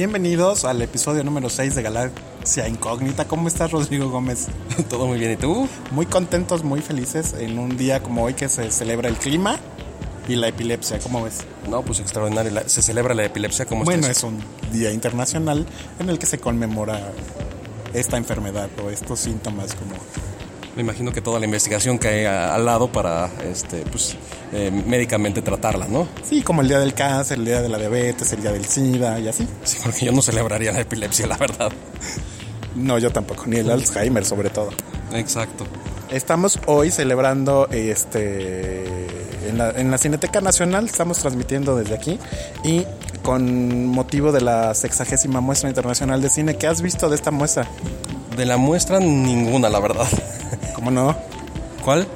Bienvenidos al episodio número 6 de Galaxia Incógnita. ¿Cómo estás, Rodrigo Gómez? Todo muy bien, ¿y tú? Muy contentos, muy felices en un día como hoy que se celebra el clima y la epilepsia. ¿Cómo ves? No, pues extraordinario. Se celebra la epilepsia como Bueno, es un día internacional en el que se conmemora esta enfermedad o estos síntomas como Me imagino que toda la investigación que hay a- al lado para, este, pues, eh, médicamente tratarla, ¿no? sí, como el día del cáncer, el día de la diabetes, el día del SIDA y así. Sí, porque yo no celebraría la epilepsia, la verdad. No, yo tampoco, ni el Alzheimer sobre todo. Exacto. Estamos hoy celebrando este en la, en la Cineteca Nacional, estamos transmitiendo desde aquí y con motivo de la sexagésima muestra internacional de cine, ¿qué has visto de esta muestra? De la muestra, ninguna, la verdad. ¿Cómo no? ¿Cuál?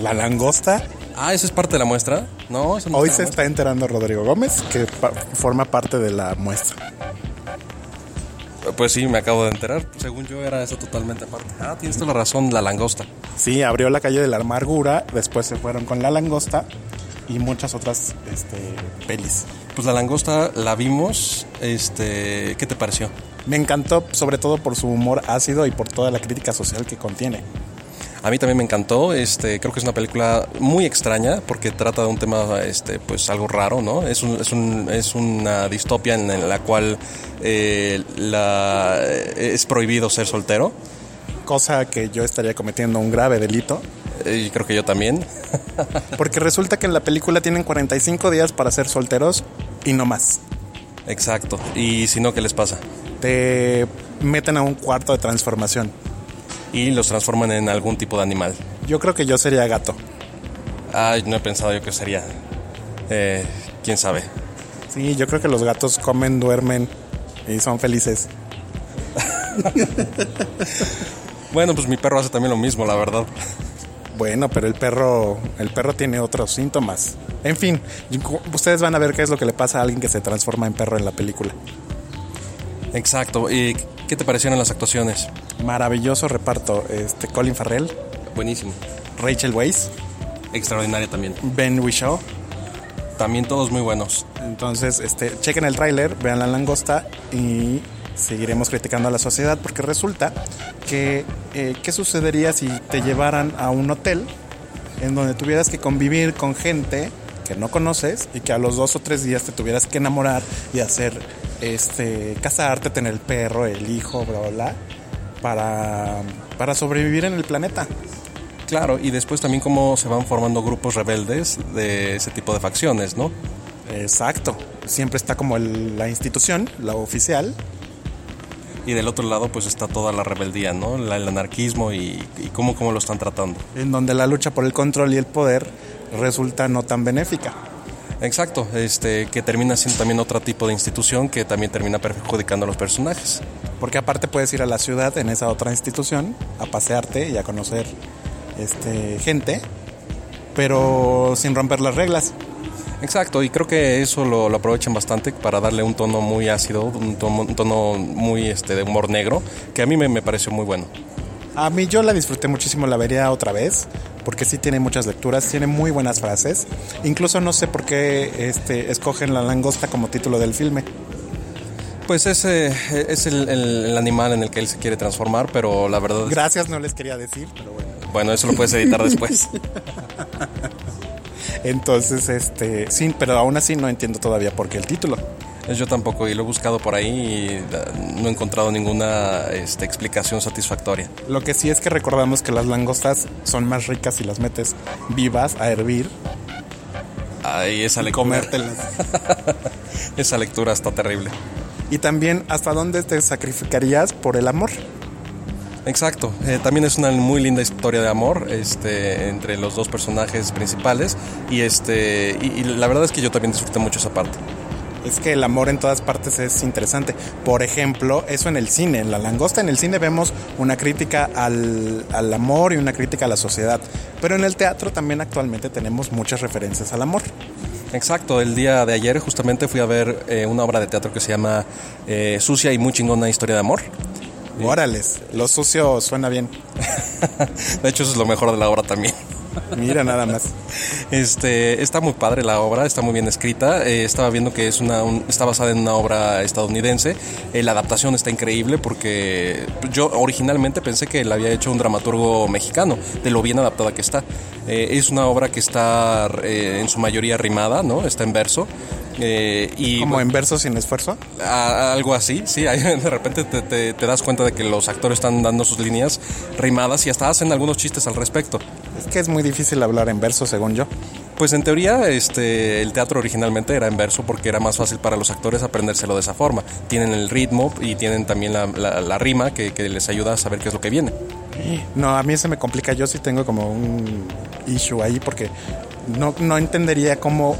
La langosta. Ah, ¿esa es parte de la muestra? No, eso no Hoy se está enterando Rodrigo Gómez, que pa- forma parte de la muestra. muestra. Pues sí, me acabo de enterar. Según yo era eso totalmente aparte. Ah, tienes toda la razón, la langosta. Sí, abrió la calle de la amargura, después se fueron con la langosta y muchas otras este, pelis. Pues la langosta la vimos, este, ¿qué te pareció? Me encantó, sobre todo por su humor ácido y por toda la crítica social que contiene. A mí también me encantó, este, creo que es una película muy extraña porque trata de un tema, este, pues algo raro, ¿no? Es, un- es, un- es una distopia en la cual eh, la, es prohibido ser soltero cosa que yo estaría cometiendo un grave delito, eh, y creo que yo también. porque resulta que en la película tienen 45 días para ser solteros y no más. Exacto. Y si no, ¿qué les pasa? Te meten a un cuarto de transformación. Y los transforman en algún tipo de animal. Yo creo que yo sería gato. Ay, no he pensado yo que sería. Eh, ¿Quién sabe? Sí, yo creo que los gatos comen, duermen y son felices. Bueno, pues mi perro hace también lo mismo, la verdad. Bueno, pero el perro, el perro tiene otros síntomas. En fin, ustedes van a ver qué es lo que le pasa a alguien que se transforma en perro en la película. Exacto. ¿Y qué te parecieron las actuaciones? Maravilloso reparto. Este Colin Farrell, Buenísimo. Rachel Weisz, Extraordinaria también. Ben Whishaw. También todos muy buenos. Entonces, este, chequen el tráiler, vean la langosta y seguiremos criticando a la sociedad porque resulta que eh, qué sucedería si te llevaran a un hotel en donde tuvieras que convivir con gente que no conoces y que a los dos o tres días te tuvieras que enamorar y hacer este casarte, tener el perro, el hijo, bla bla, bla para, para sobrevivir en el planeta. Claro, y después también cómo se van formando grupos rebeldes de ese tipo de facciones, ¿no? Exacto. Siempre está como el- la institución, la oficial, Y del otro lado pues está toda la rebeldía, ¿no? La- el anarquismo y, y cómo, cómo lo están tratando. en donde la lucha por el control y el poder resulta no tan benéfica. Exacto, este, que termina siendo también otro tipo de institución que también termina perjudicando a los personajes. Porque aparte puedes ir a la ciudad en esa otra institución a pasearte y a conocer este, gente, pero sin romper las reglas. Exacto, y creo que eso lo, lo aprovechan bastante para darle un tono muy ácido, un tono, un tono muy este, de humor negro, que a mí me, me pareció muy bueno. A mí yo la disfruté muchísimo, la vería otra vez, porque sí tiene muchas lecturas, tiene muy buenas frases. Incluso no sé por qué este, escogen la langosta como título del filme. Pues ese es el, el- el animal en el que él se quiere transformar, pero la verdad es Gracias, no les quería decir, pero bueno. Bueno, eso lo puedes editar después. Entonces, este, sí, pero aún así no entiendo todavía por qué el título. Yo tampoco, y lo he buscado por ahí y eh, no he encontrado ninguna este, explicación satisfactoria. Lo que sí es que recordamos que las langostas son más ricas si las metes vivas a hervir, Ahí esa lectura. comértelas. Esa lectura está terrible. Y también hasta dónde te sacrificarías por el amor. Exacto. eh, también es una muy linda historia de amor este, entre los dos personajes principales. Y, este, y, y la verdad es que yo también disfruté mucho esa parte. Es que el amor en todas partes es interesante. Por ejemplo, eso en el cine, en La Langosta, en el cine vemos una crítica al, al amor y una crítica a la sociedad. Pero en el teatro también actualmente tenemos muchas referencias al amor. Exacto, el día de ayer justamente fui a ver eh, una obra de teatro que se llama eh, Sucia y muy chingona historia de amor. Órales, lo sucio suena bien. De hecho, eso es lo mejor de la obra también. Mira nada más. Este, está muy padre la obra, está muy bien escrita. Eh, estaba viendo que es una, está basada en una obra estadounidense. Eh, la adaptación está increíble porque yo originalmente pensé que la había hecho un dramaturgo mexicano, de lo bien adaptada que está. Eh, es una obra que está en su mayoría rimada, ¿no? Está en verso. Eh, y, ¿Como en verso sin esfuerzo? algo así, sí. de repente te, te, das cuenta de que los actores están dando sus líneas rimadas y hasta hacen algunos chistes al respecto. Es que es muy difícil hablar en verso, según yo. Pues en teoría este, el teatro originalmente era en verso porque era más fácil para los actores aprendérselo de esa forma. Tienen el ritmo y tienen también la, la, rima que, que, les ayuda a saber qué es lo que viene. No, a mí se me complica. Yo sí tengo como un issue ahí porque no, no entendería cómo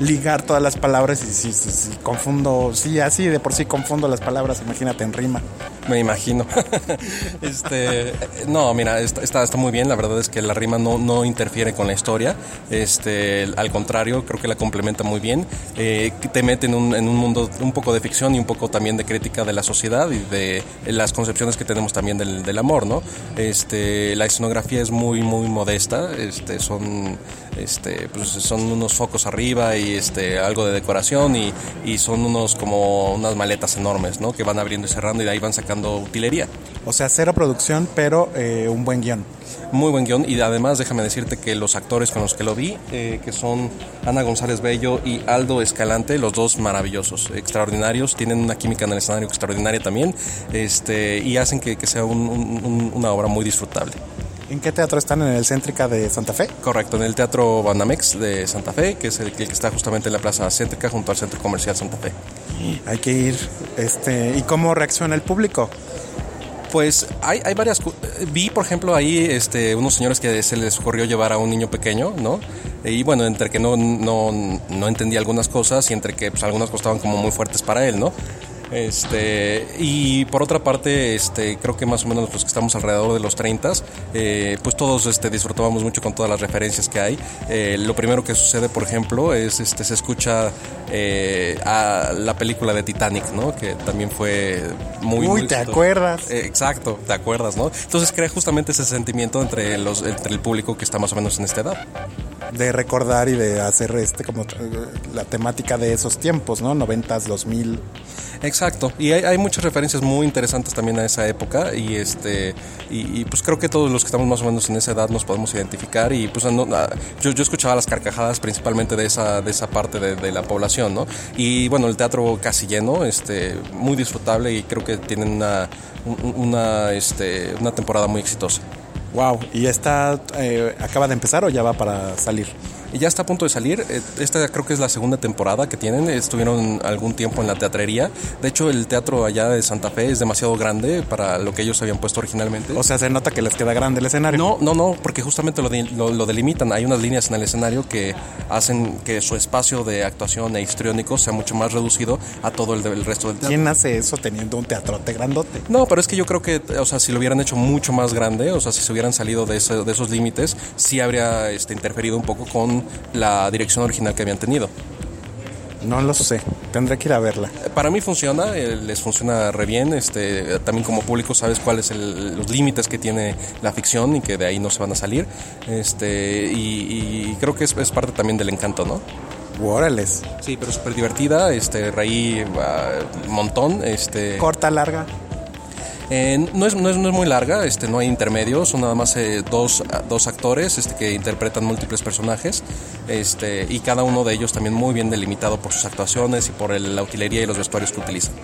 ligar todas las palabras y si, si, confundo, sí, así de por sí confundo las palabras, imagínate en rima. Me imagino. este, no, mira, está, está, muy bien, la verdad es que la rima no, no interfiere con la historia, este, al contrario, creo que la complementa muy bien, eh, te mete en un, en un mundo un poco de ficción y un poco también de crítica de la sociedad y de las concepciones que tenemos también del, del amor, ¿no? Este, la escenografía es muy, muy modesta, este, son, este, pues son unos focos arriba y este, algo de decoración y, y, son unos como unas maletas enormes, ¿no? Que van abriendo y cerrando y de ahí van sacando utilería. O sea, cero producción, pero eh, un buen guion. Muy buen guion y además déjame decirte que los actores con los que lo vi, eh, que son Ana González Bello y Aldo Escalante, los dos maravillosos, extraordinarios, tienen una química en el escenario extraordinaria también este, y hacen que, que sea una obra muy disfrutable. ¿En qué teatro están? ¿En el Céntrica de Santa Fe? Correcto, en el Teatro Banamex de Santa Fe, que es el, que está justamente en la Plaza Céntrica junto al Centro Comercial Santa Fe. Hay que ir. Este, ¿Y cómo reacciona el público? Pues hay, hay varias... Vi, por ejemplo, ahí este, unos señores que se les ocurrió llevar a un niño pequeño, ¿no? Y bueno, entre que no, no, no entendía algunas cosas y entre que pues, algunas cosas estaban como muy fuertes para él, ¿no? Este, y por otra parte, este, creo que más o menos los que estamos alrededor de los 30, eh, pues todos este, disfrutábamos mucho con todas las referencias que hay. Eh, lo primero que sucede, por ejemplo, es este, se escucha eh, a la película de Titanic, ¿no? Que también fue muy... Uy, ¿te acuerdas? exacto, te acuerdas, ¿no? Entonces crea justamente ese sentimiento entre, los, entre el público que está más o menos en esta edad de recordar y de hacer este como la temática de esos tiempos, ¿no? 90s, 2000. Exacto, y hay, muchas referencias muy interesantes también a esa época y este y, pues creo que todos los que estamos más o menos en esa edad nos podemos identificar y pues ah, yo, yo escuchaba las carcajadas principalmente de esa de esa parte de, la población, Y bueno, el teatro casi lleno, este muy disfrutable y creo que tienen una una este una temporada muy exitosa. Wow, ¿y esta eh, acaba de empezar o ya va para salir? Y ya está a punto de salir. Eh, esta creo que es la segunda temporada que tienen. Estuvieron algún tiempo en la teatrería. De hecho, el teatro allá de Santa Fe es demasiado grande para lo que ellos habían puesto originalmente. O sea, se nota que les queda grande el escenario. No, no, no, porque justamente lo, lo, delimitan. Hay unas líneas en el escenario que hacen que su espacio de actuación e histriónico sea mucho más reducido a todo el, del resto del teatro. ¿Quién hace eso teniendo un teatrote grandote? No, pero es que yo creo que, o sea, si lo hubieran hecho mucho más grande, o sea, si se hubieran salido de, de esos límites, sí habría este, interferido un poco con la dirección original que habían tenido. No lo sé, tendré que ir a verla. Para mí funciona, eh, les funciona re bien. Este, también como público sabes cuáles son los límites que tiene la ficción y que de ahí no se van a salir. Este, y, creo que es, parte también del encanto, ¿no? Órales. Sí, pero súper divertida, este, reí un montón. Este, Corta, larga. Eh, no, es, no, es, no, es, muy larga, este, no hay intermedios, son nada más eh, dos, dos, actores este, que interpretan múltiples personajes este, y cada uno de ellos también muy bien delimitado por sus actuaciones y por la utilería y los vestuarios que utilizan.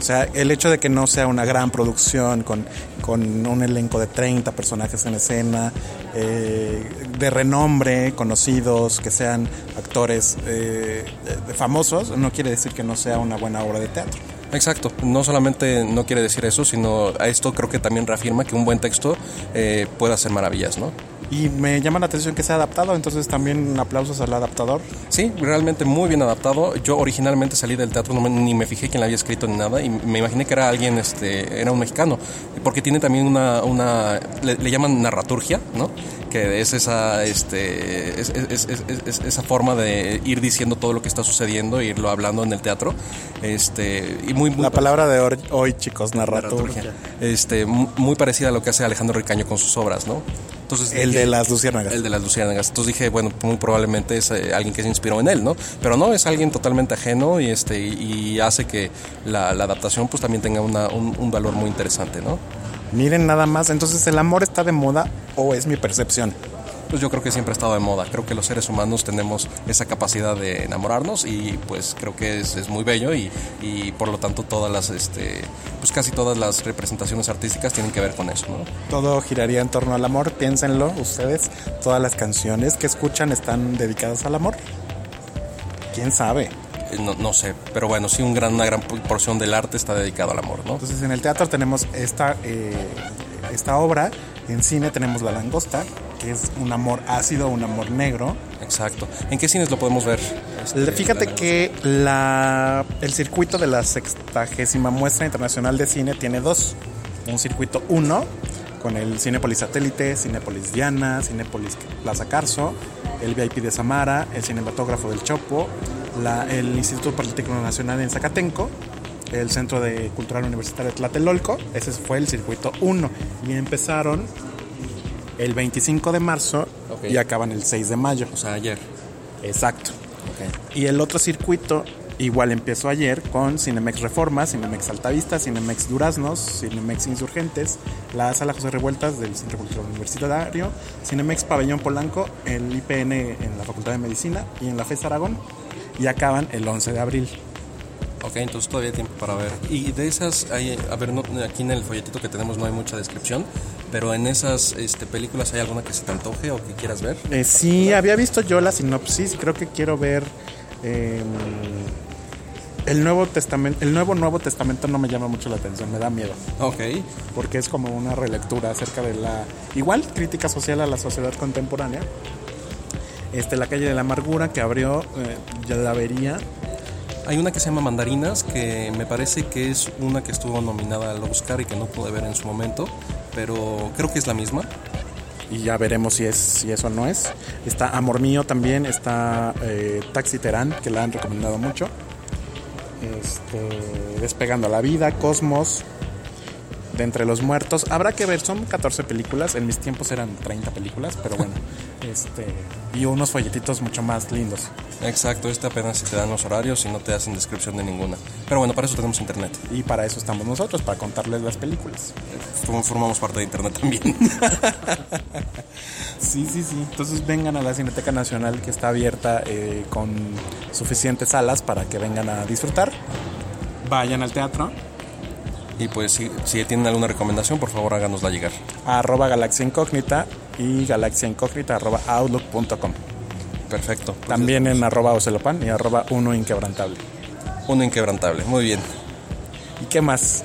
O sea, el hecho de que no sea una gran producción con, con un elenco de 30 personajes en escena, eh, de renombre, conocidos, que sean actores famosos, no quiere decir que no sea una buena obra de teatro. Exacto, no solamente no quiere decir eso, sino a esto creo que también reafirma que un buen texto eh, puede hacer maravillas, ¿no? Y me llama la atención que sea adaptado, entonces también aplausos al adaptador. Sí, realmente muy bien adaptado. Yo originalmente salí del teatro, ni me fijé quién la había escrito ni nada, y me imaginé que era alguien, este, era un mexicano, porque tiene también una, una le, llaman narraturgia, ¿no? Que es esa, este, es, esa forma de ir diciendo todo lo que está sucediendo, e irlo hablando en el teatro, este, y muy, la palabra de hoy, chicos, narraturgia. Este, muy parecida a lo que hace Alejandro Ricaño con sus obras, ¿no? Entonces, el dije- de las luciérnagas. El de las luciérnagas. Entonces dije, bueno, muy probablemente es eh, alguien que se inspiró en él, ¿no? Pero no, es alguien totalmente ajeno y este y, y hace que la, la adaptación pues también tenga una- un, un valor muy interesante, ¿no? Miren nada más, entonces el amor está de moda o es mi percepción. Pues yo creo que siempre ha estado de moda. Creo que los seres humanos tenemos esa capacidad de enamorarnos y pues creo que es, es muy bello y, y por lo tanto todas las, este, pues casi todas las representaciones artísticas tienen que ver con eso, ¿no? Todo giraría en torno al amor, piénsenlo ustedes. Todas las canciones que escuchan están dedicadas al amor. ¿Quién sabe? Eh, No, no sé, pero bueno, sí un gran, una gran porción del arte está dedicado al amor, ¿no? Entonces en el teatro tenemos esta, eh, esta obra, en cine tenemos La Langosta, que es un amor ácido, un amor negro. Exacto. ¿En qué cines lo podemos ver? Este, Fíjate la- que la, el circuito de la sextagésima muestra internacional de cine tiene dos. Un circuito 1 con el Cinépolis Satélite, Cinépolis Diana, Cinépolis Plaza Carso, el VIP de Samara, el Cinematógrafo del Chopo, la- el Instituto Politécnico Nacional en Zacatenco, el Centro de Cultural Universitario de Tlatelolco. Ese fue el circuito 1. Y empezaron el 25 de marzo y acaban el 6 de mayo. O sea, ayer. Exacto. Y el otro circuito igual empezó ayer con Cinemex Reforma, Cinemex Altavista, Cinemex Duraznos, Cinemex Insurgentes, la Sala José Revueltas del Centro Cultural Universitario, Cinemex Pabellón Polanco, el IPN en la Facultad de Medicina y en la FES Aragón. Y acaban el 11 de abril. Ok, entonces todavía hay tiempo para ver. Y de esas, hay, a ver, no- aquí en el folletito que tenemos no hay mucha descripción, pero en esas este, películas hay alguna que se te antoje o que quieras ver. Eh, sí, había visto yo la sinopsis creo que quiero ver eh, el Nuevo Testamento. El Nuevo Nuevo Testamento no me llama mucho la atención, me da miedo. Ok, porque es como una relectura acerca de la igual crítica social a la sociedad contemporánea. Este, la calle de la amargura que abrió eh, ya la vería hay una que se llama Mandarinas, que me parece que es una que estuvo nominada al Oscar y que no pude ver en su momento, pero creo que es la misma. y ya veremos si es si eso no es. Está Amor mío también, está eh, Taxi Terán que la han recomendado mucho. Este, Despegando la vida, Cosmos, De entre los muertos. Habrá que ver, son 14 películas. En mis tiempos eran 30 películas, pero bueno. este Y unos folletitos mucho más lindos. Exacto, este apenas si te dan los horarios y no te hacen descripción de ninguna. Pero bueno, para eso tenemos internet. Y para eso estamos nosotros, para contarles las películas. Form- Formamos parte de internet también. Sí, sí, sí. Entonces vengan a la Cineteca Nacional que está abierta eh, con suficientes salas para que vengan a disfrutar. Vayan al teatro. Y pues si, si tienen alguna recomendación, por favor háganosla llegar. arroba galaxia incógnita y galaxia incógnita arroba outlook.com. Perfecto. Pues, También en arroba ocelopan y arroba uno inquebrantable. Un inquebrantable. Muy bien. ¿Y qué más?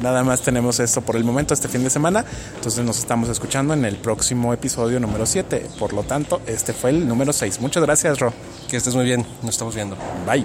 Nada más tenemos esto por el momento, este fin de semana. Entonces nos estamos escuchando en el próximo episodio número 7. Por lo tanto, este fue el número 6. Muchas gracias, Ro. Que estés muy bien. Nos estamos viendo. Bye.